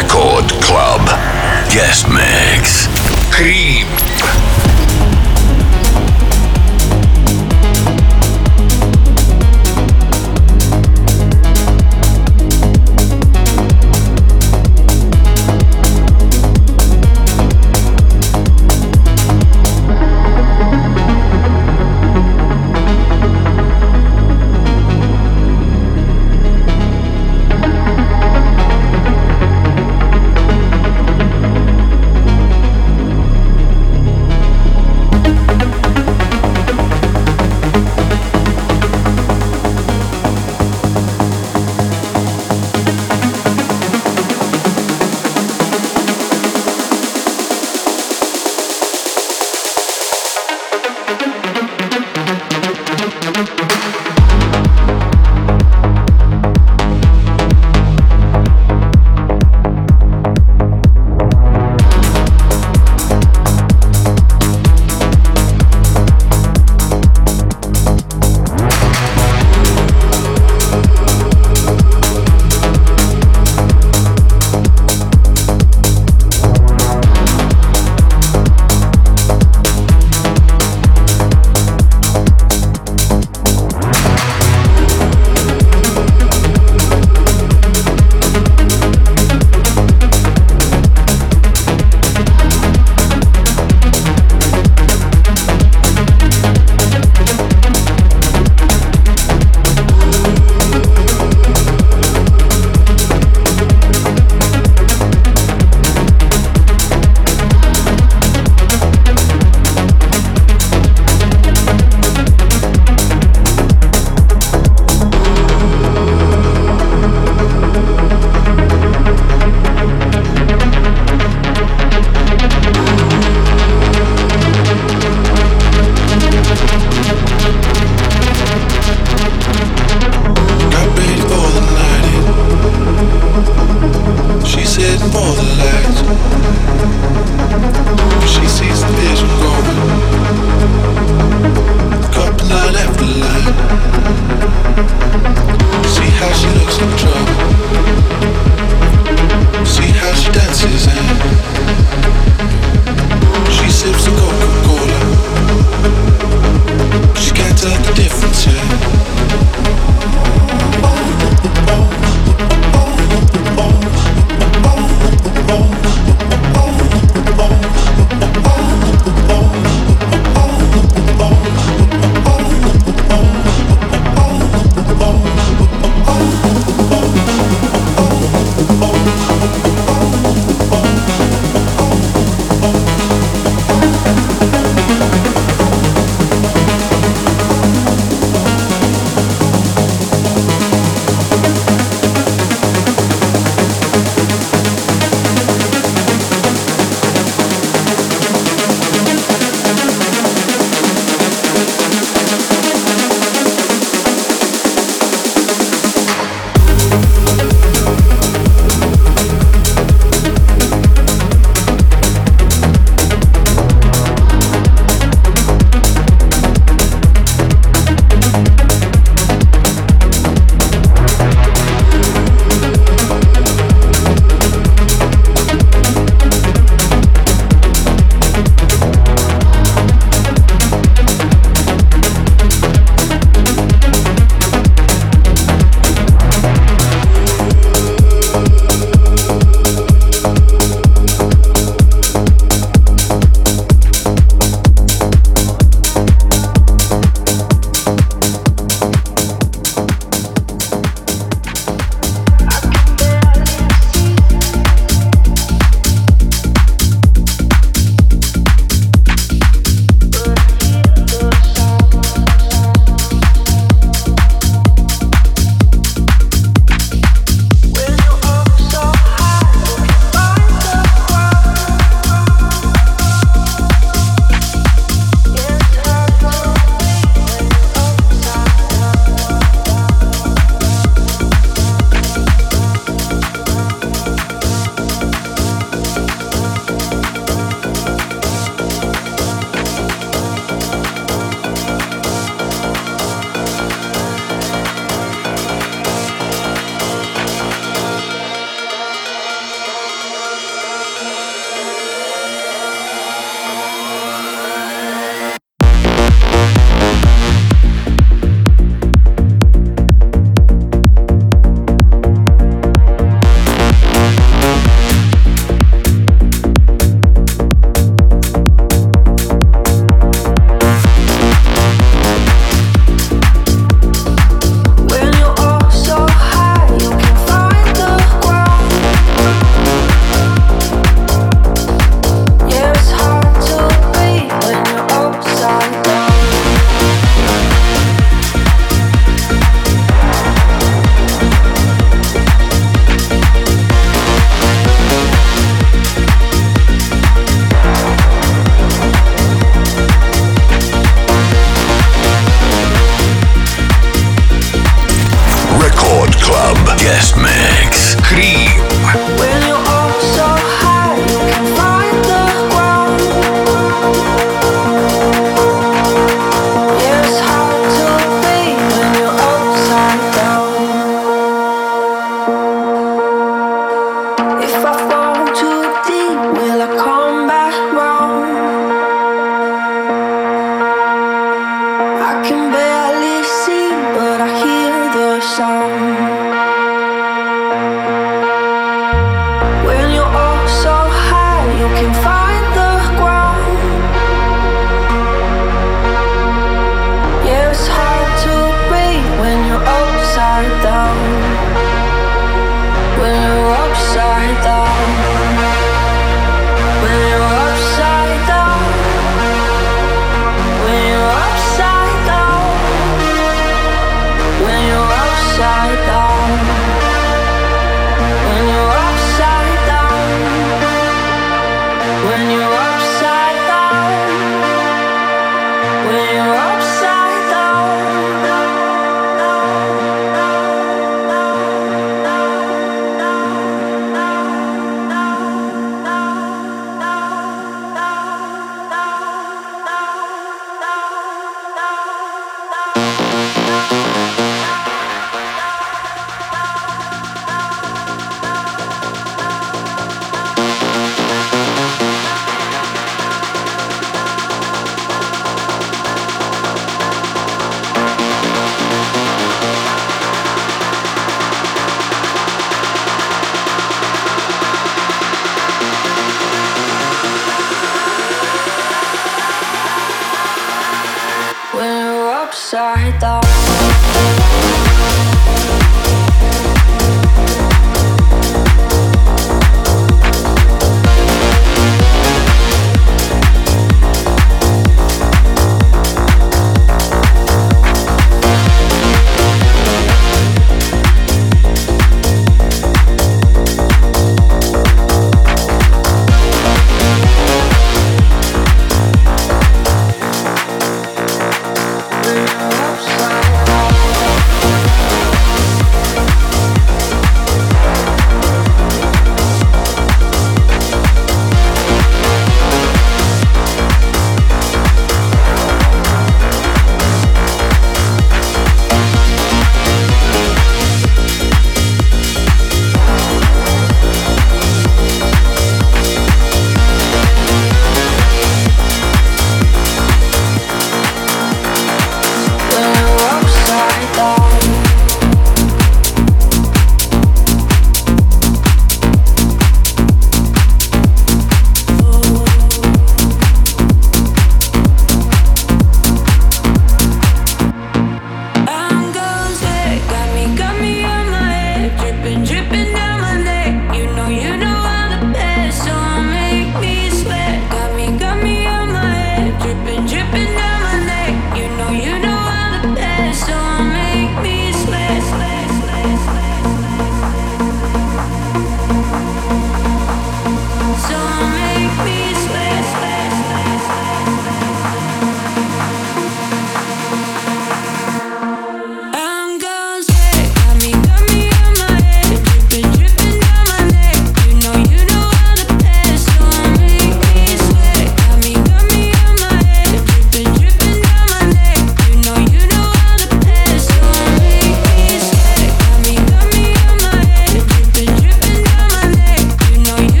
Record Club. Guest Mix. Kream.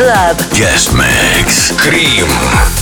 Club. Guest Mix. Kream.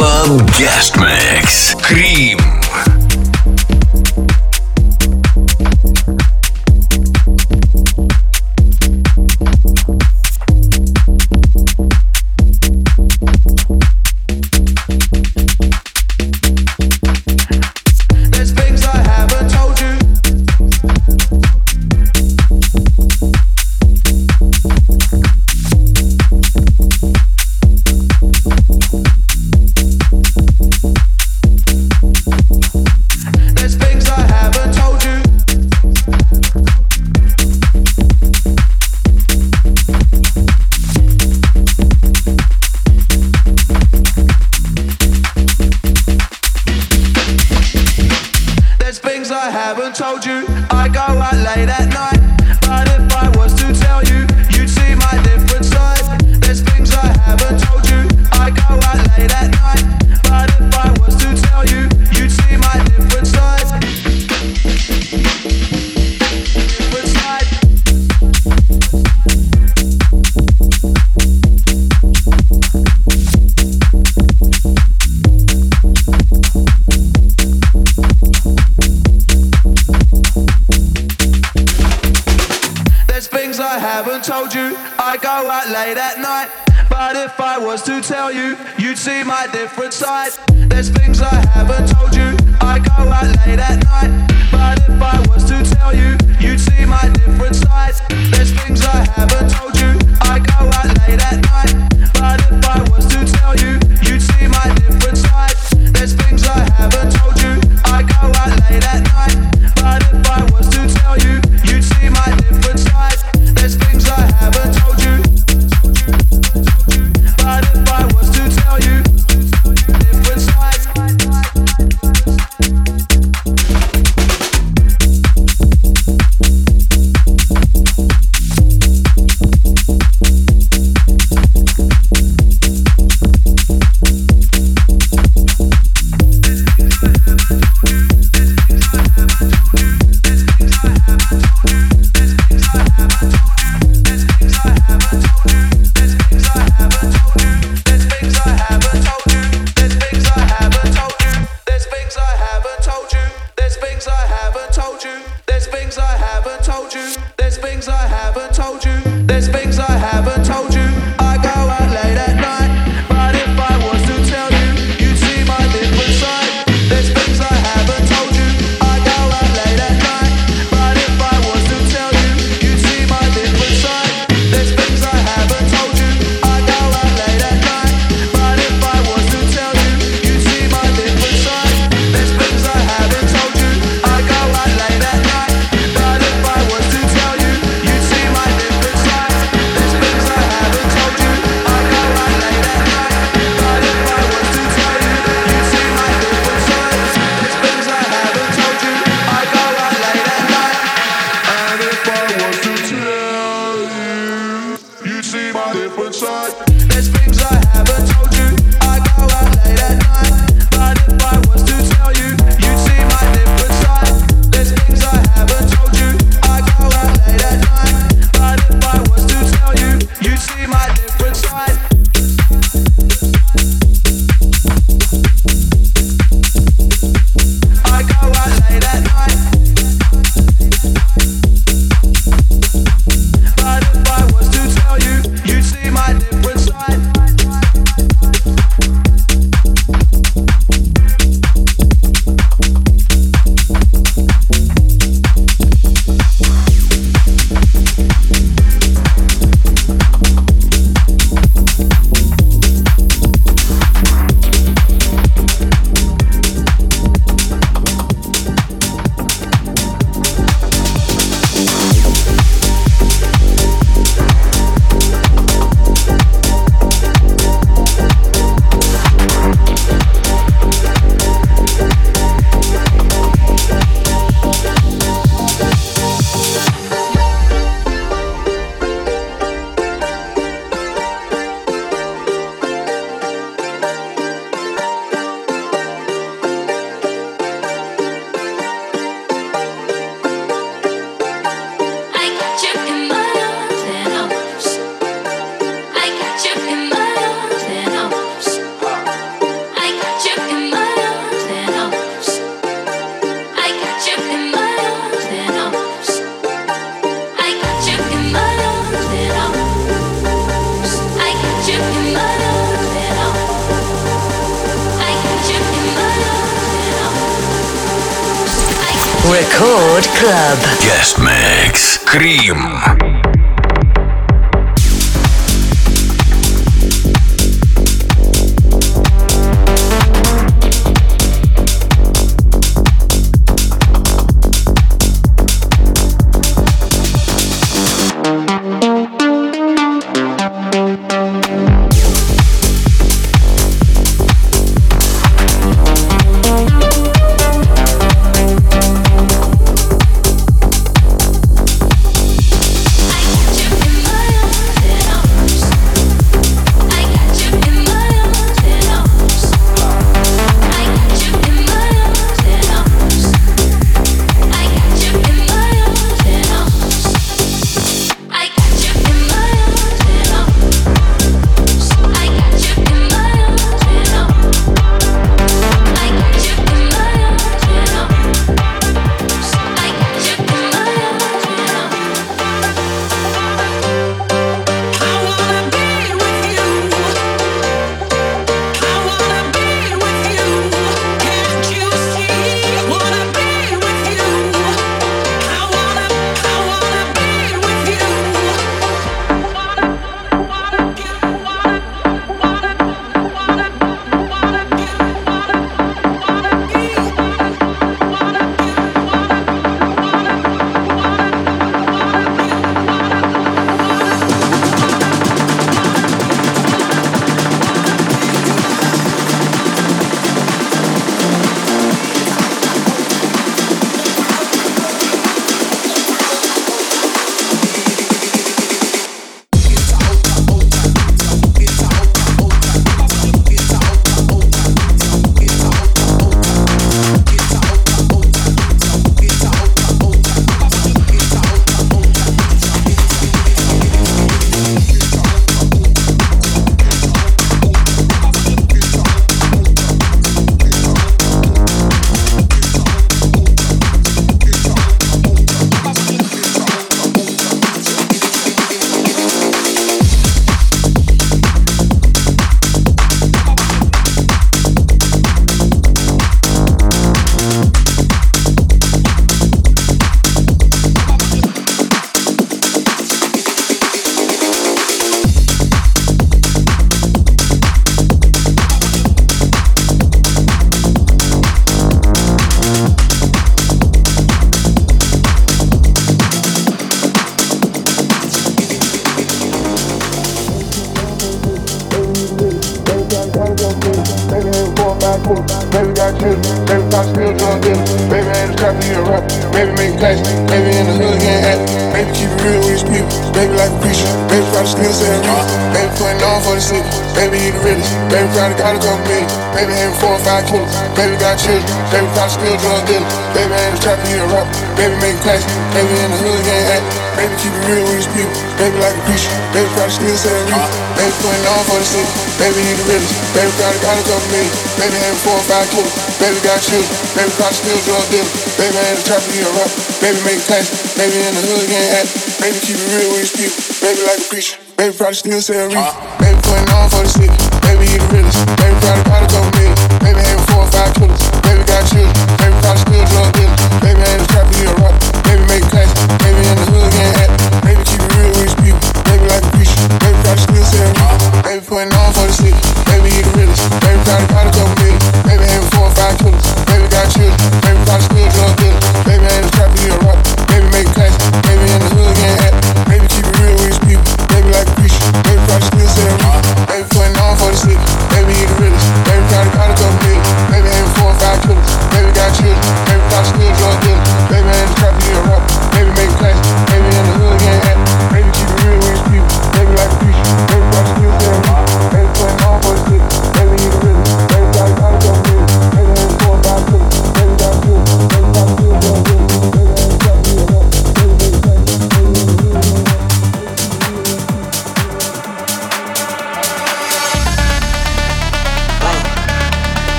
Club Guest Mix. Kream. going on for the city. Baby, you the realest. Baby, got a couple of me. Baby, had four or five killers. Baby, got children. Baby, caught steals drug dealer. Baby, had a trap to a rap. Baby, make class. Baby, in the hood, getting at. Baby, keep it real with his people. Baby, like a preacher. Baby, probably still a reef. Uh. Baby, putting on for the city. Baby, you the realest. Baby, got a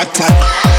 matter.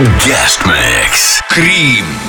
Guest Mix. Kream.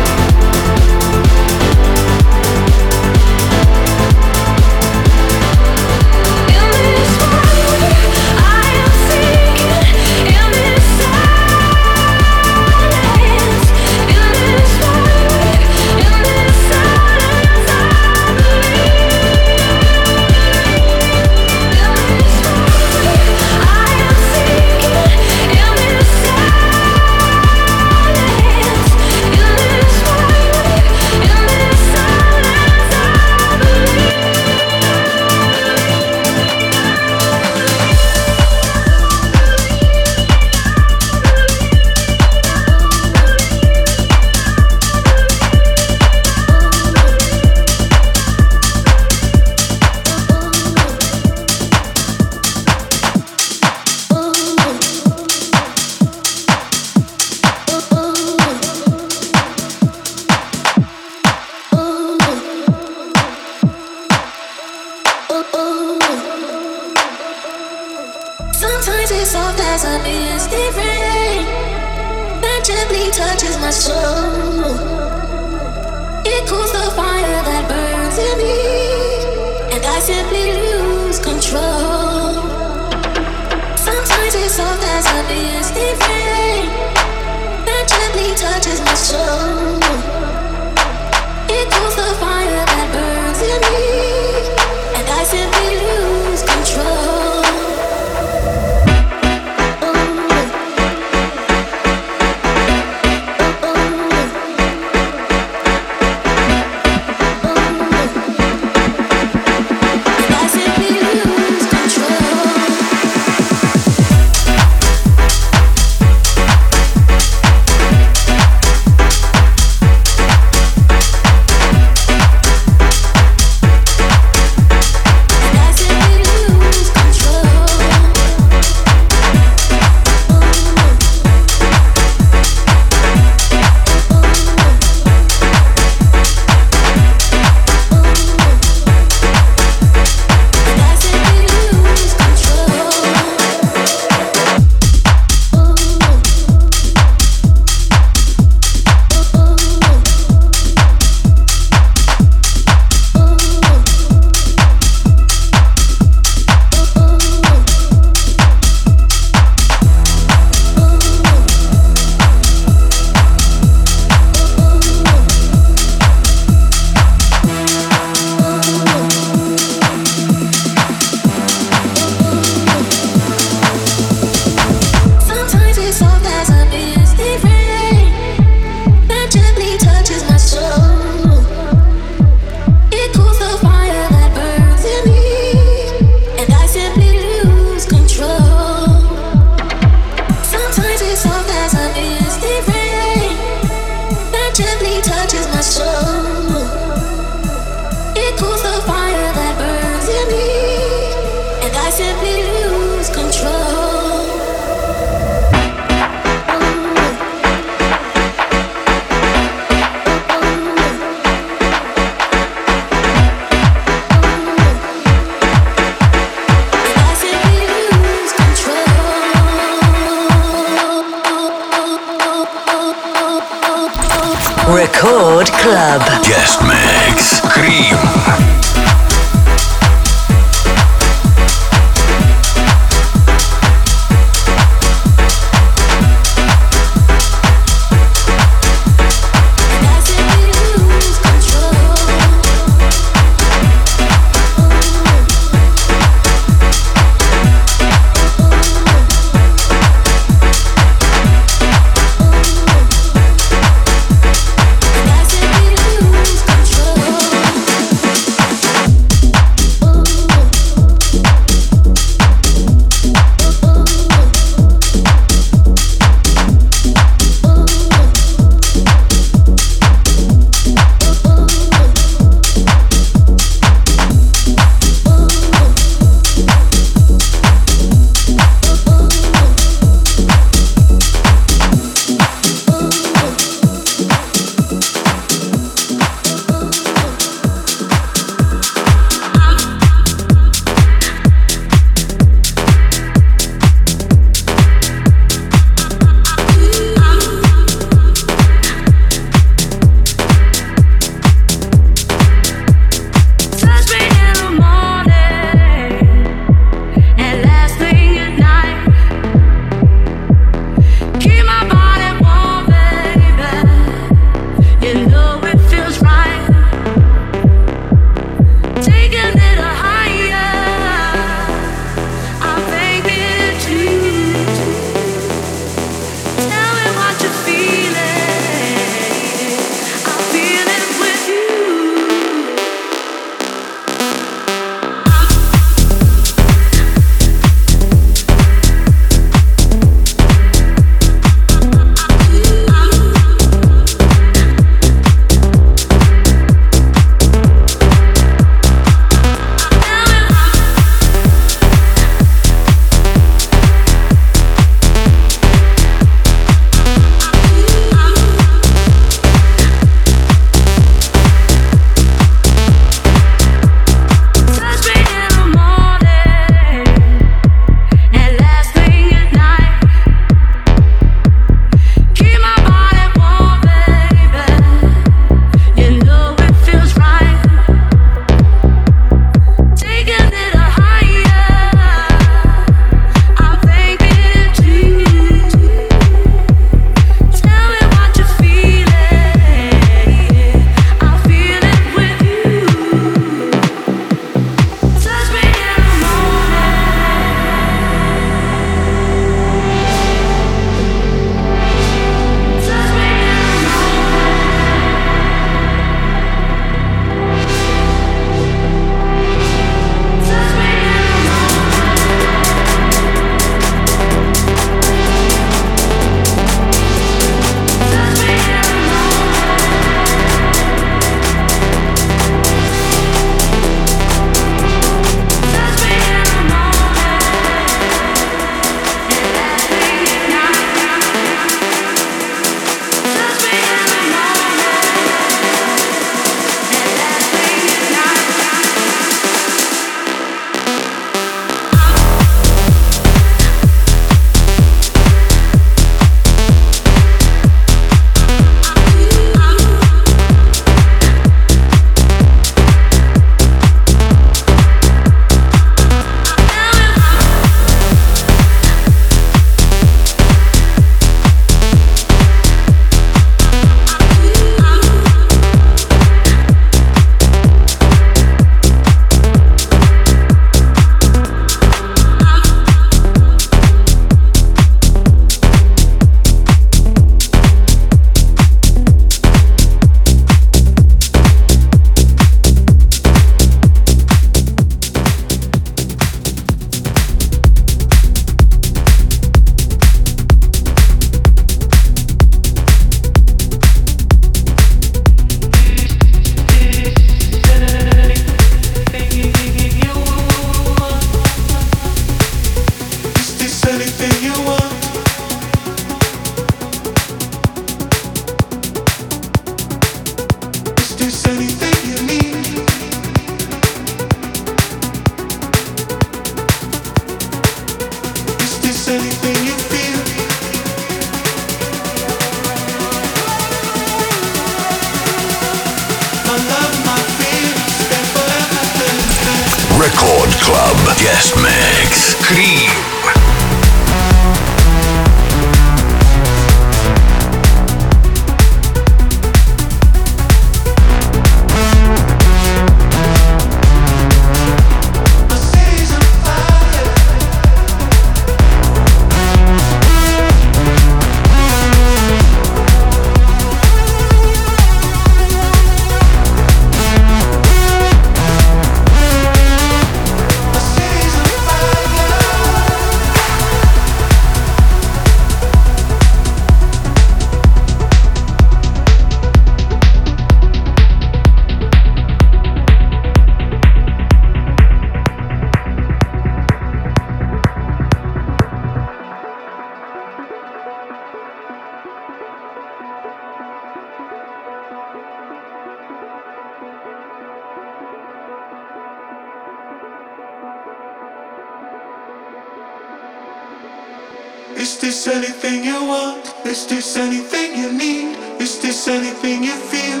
this anything you want? Is this anything you need? Is this anything you feel?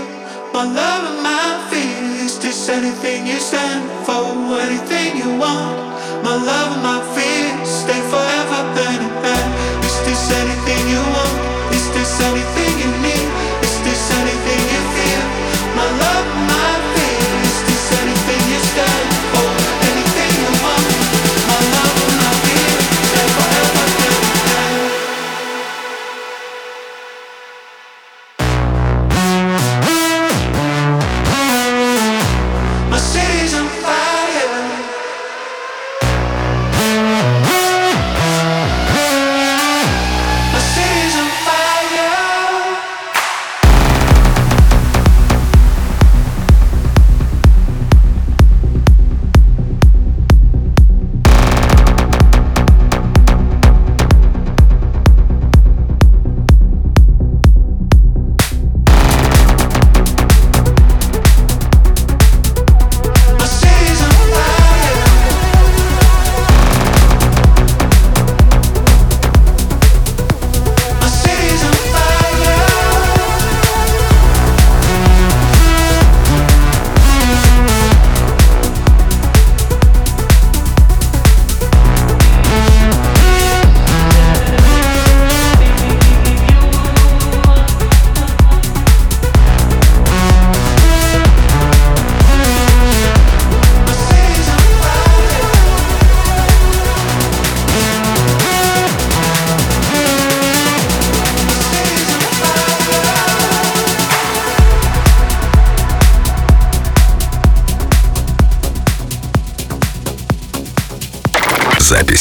My love and my fear. Is this anything you stand for? Anything you want? My love and my fear. Stay forever hand in hand. Is this anything you want? Is this anything?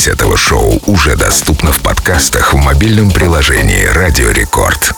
Запись этого шоу уже доступна в подкастах в мобильном приложении «Радио Рекорд».